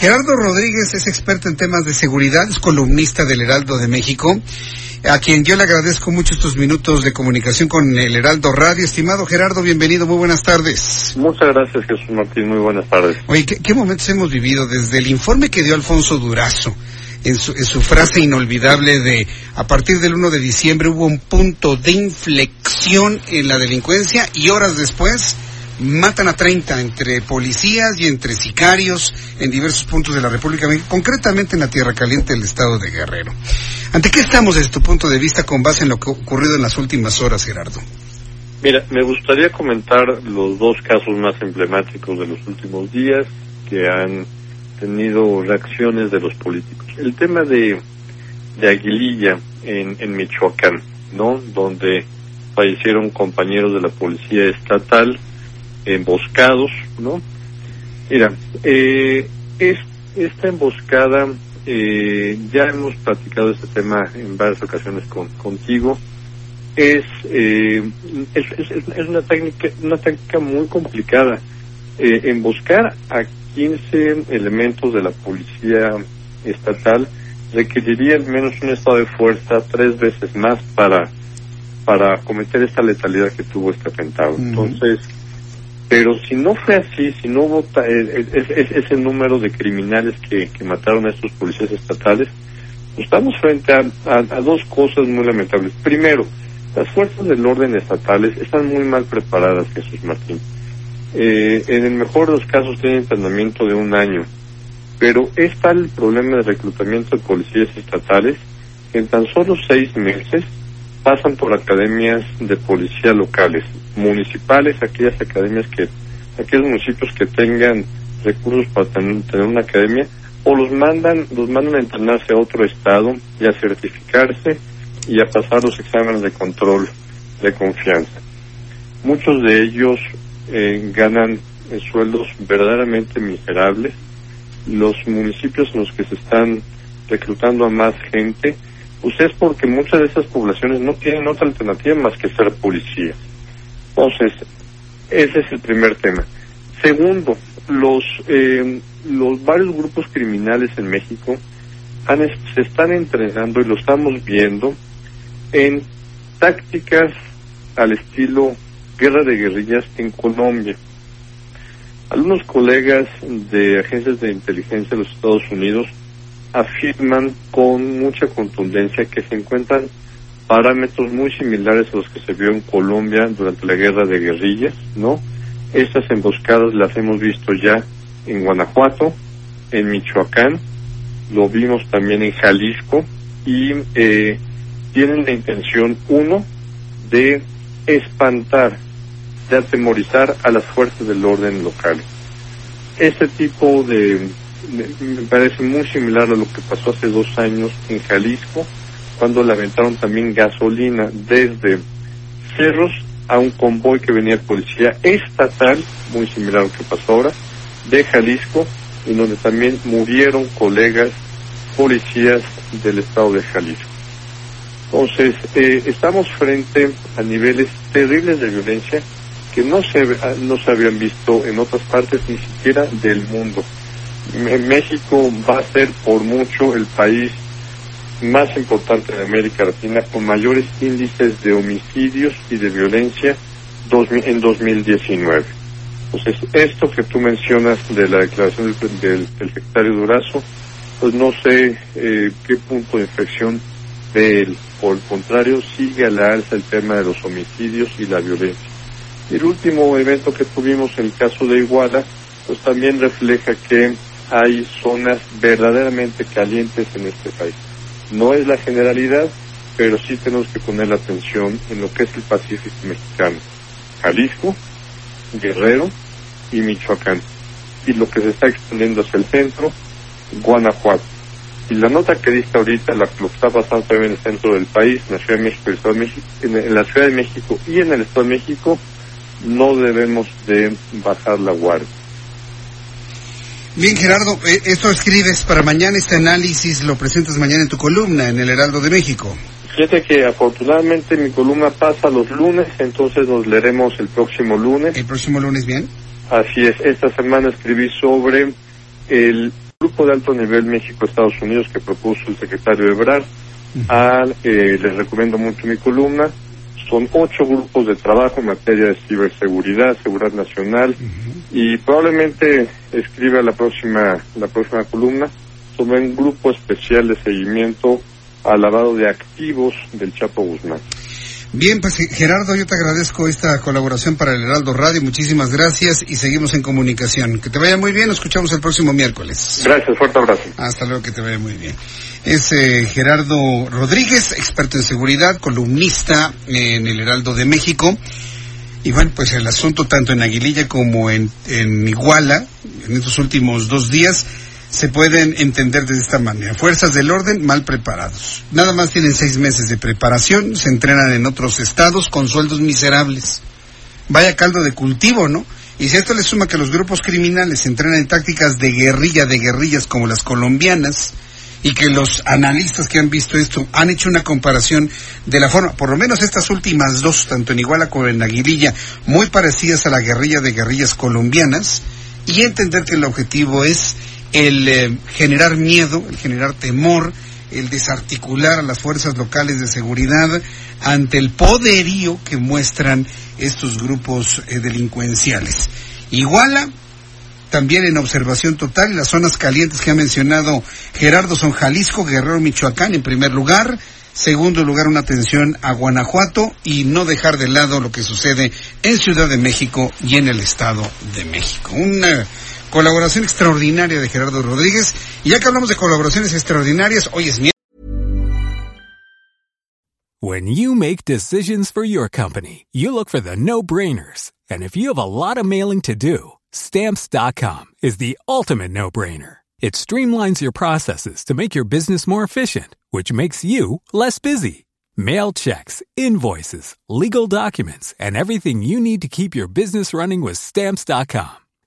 Gerardo Rodríguez es experto en temas de seguridad, es columnista del Heraldo de México, a quien yo le agradezco mucho estos minutos de comunicación con el Heraldo Radio. Estimado Gerardo, bienvenido, muy buenas tardes. Muchas gracias, Jesús Martín, muy buenas tardes. Oye, ¿qué, qué momentos hemos vivido desde el informe que dio Alfonso Durazo? En su, en su, frase inolvidable de a partir del 1 de diciembre hubo un punto de inflexión en la delincuencia y horas después matan a 30 entre policías y entre sicarios en diversos puntos de la República concretamente en la Tierra Caliente del estado de Guerrero. ¿Ante qué estamos desde tu punto de vista con base en lo que ha ocurrido en las últimas horas, Gerardo? Mira, me gustaría comentar los dos casos más emblemáticos de los últimos días que han tenido reacciones de los políticos. El tema de, de Aguililla en Michoacán, ¿no? Donde fallecieron compañeros de la policía estatal emboscados, ¿no? Mira, eh, es, esta emboscada, eh, ya hemos platicado este tema en varias ocasiones con, contigo, es, eh, es, es, es, una técnica, una técnica muy complicada. Eh, emboscar a 15 elementos de la policía estatal requeriría al menos un estado de fuerza tres veces más para para cometer esta letalidad que tuvo este atentado. Entonces, pero si no fue así, si no hubo ese, ese número de criminales que, que mataron a estos policías estatales, pues estamos frente a, a, a, dos cosas muy lamentables. Primero, las fuerzas del orden estatales están muy mal preparadas, Jesús Martín. Eh, en el mejor de los casos tienen entrenamiento de un año, pero es tal el problema de reclutamiento de policías estatales que en tan solo seis meses pasan por academias de policía locales, municipales, aquellas academias que, aquellos municipios que tengan recursos para tener, una academia, o los mandan, los mandan a entrenarse a otro estado y a certificarse y a pasar los exámenes de control de confianza. Muchos de ellos eh, ganan eh, sueldos verdaderamente miserables. Los municipios en los que se están reclutando a más gente, pues es porque muchas de esas poblaciones no tienen otra alternativa más que ser policías. Entonces, ese es el primer tema. Segundo, los, eh, los varios grupos criminales en México han, se están entrenando y lo estamos viendo en tácticas al estilo guerra de guerrillas en Colombia. Algunos colegas de agencias de inteligencia de los Estados Unidos afirman con mucha contundencia que se encuentran parámetros muy similares a los que se vio en Colombia durante la guerra de guerrillas, ¿no? Estas emboscadas las hemos visto ya en Guanajuato, en Michoacán, lo vimos también en Jalisco y eh, tienen la intención, uno, de espantar, de atemorizar a las fuerzas del orden local. Este tipo de, me parece muy similar a lo que pasó hace dos años en Jalisco, cuando le aventaron también gasolina desde cerros a un convoy que venía de policía estatal, muy similar a lo que pasó ahora, de Jalisco, en donde también murieron colegas policías del estado de Jalisco. Entonces, eh, estamos frente a niveles terribles de violencia que no se, no se habían visto en otras partes ni siquiera del mundo. México va a ser por mucho el país más importante de América Latina con mayores índices de homicidios y de violencia en 2019. Entonces, esto que tú mencionas de la declaración del, del, del secretario Durazo, pues no sé eh, qué punto de inflexión de él. Por el contrario, sigue a la alza el tema de los homicidios y la violencia. El último evento que tuvimos el caso de Iguala, pues también refleja que hay zonas verdaderamente calientes en este país. No es la generalidad, pero sí tenemos que poner la atención en lo que es el Pacífico mexicano. Jalisco, Guerrero, y Michoacán. Y lo que se está extendiendo hacia el centro, Guanajuato. Y la nota que diste ahorita, la, que está pasando también en el centro del país, en la Ciudad de México, el Estado de México en la Ciudad de México y en el Estado de México, no debemos de bajar la guardia. Bien, Gerardo, eh, esto escribes para mañana, este análisis lo presentas mañana en tu columna en el Heraldo de México. Fíjate que afortunadamente mi columna pasa los lunes, entonces nos leeremos el próximo lunes. El próximo lunes, bien. Así es, esta semana escribí sobre el grupo de alto nivel México-Estados Unidos que propuso el secretario Ebrard. Ah, eh, les recomiendo mucho mi columna. Son ocho grupos de trabajo en materia de ciberseguridad, seguridad nacional y probablemente escriba la próxima la próxima columna sobre un grupo especial de seguimiento al lavado de activos del Chapo Guzmán. Bien, pues Gerardo, yo te agradezco esta colaboración para el Heraldo Radio. Muchísimas gracias y seguimos en comunicación. Que te vaya muy bien, nos escuchamos el próximo miércoles. Gracias, fuerte abrazo. Hasta luego, que te vaya muy bien. Es eh, Gerardo Rodríguez, experto en seguridad, columnista en el Heraldo de México. Y bueno, pues el asunto tanto en Aguililla como en, en Iguala, en estos últimos dos días, se pueden entender de esta manera. Fuerzas del orden mal preparados. Nada más tienen seis meses de preparación, se entrenan en otros estados con sueldos miserables. Vaya caldo de cultivo, ¿no? Y si esto le suma que los grupos criminales entrenan en tácticas de guerrilla de guerrillas como las colombianas, y que los analistas que han visto esto han hecho una comparación de la forma, por lo menos estas últimas dos, tanto en Iguala como en Aguililla, muy parecidas a la guerrilla de guerrillas colombianas, y entender que el objetivo es el eh, generar miedo, el generar temor, el desarticular a las fuerzas locales de seguridad ante el poderío que muestran estos grupos eh, delincuenciales. Iguala, también en observación total, las zonas calientes que ha mencionado Gerardo son Jalisco, Guerrero, Michoacán en primer lugar, segundo lugar una atención a Guanajuato y no dejar de lado lo que sucede en Ciudad de México y en el Estado de México. Colaboración extraordinaria de Gerardo Rodríguez. Y ya que hablamos de colaboraciones extraordinarias, hoy es miércoles. When you make decisions for your company, you look for the no-brainers. And if you have a lot of mailing to do, stamps.com is the ultimate no-brainer. It streamlines your processes to make your business more efficient, which makes you less busy. Mail checks, invoices, legal documents, and everything you need to keep your business running with stamps.com.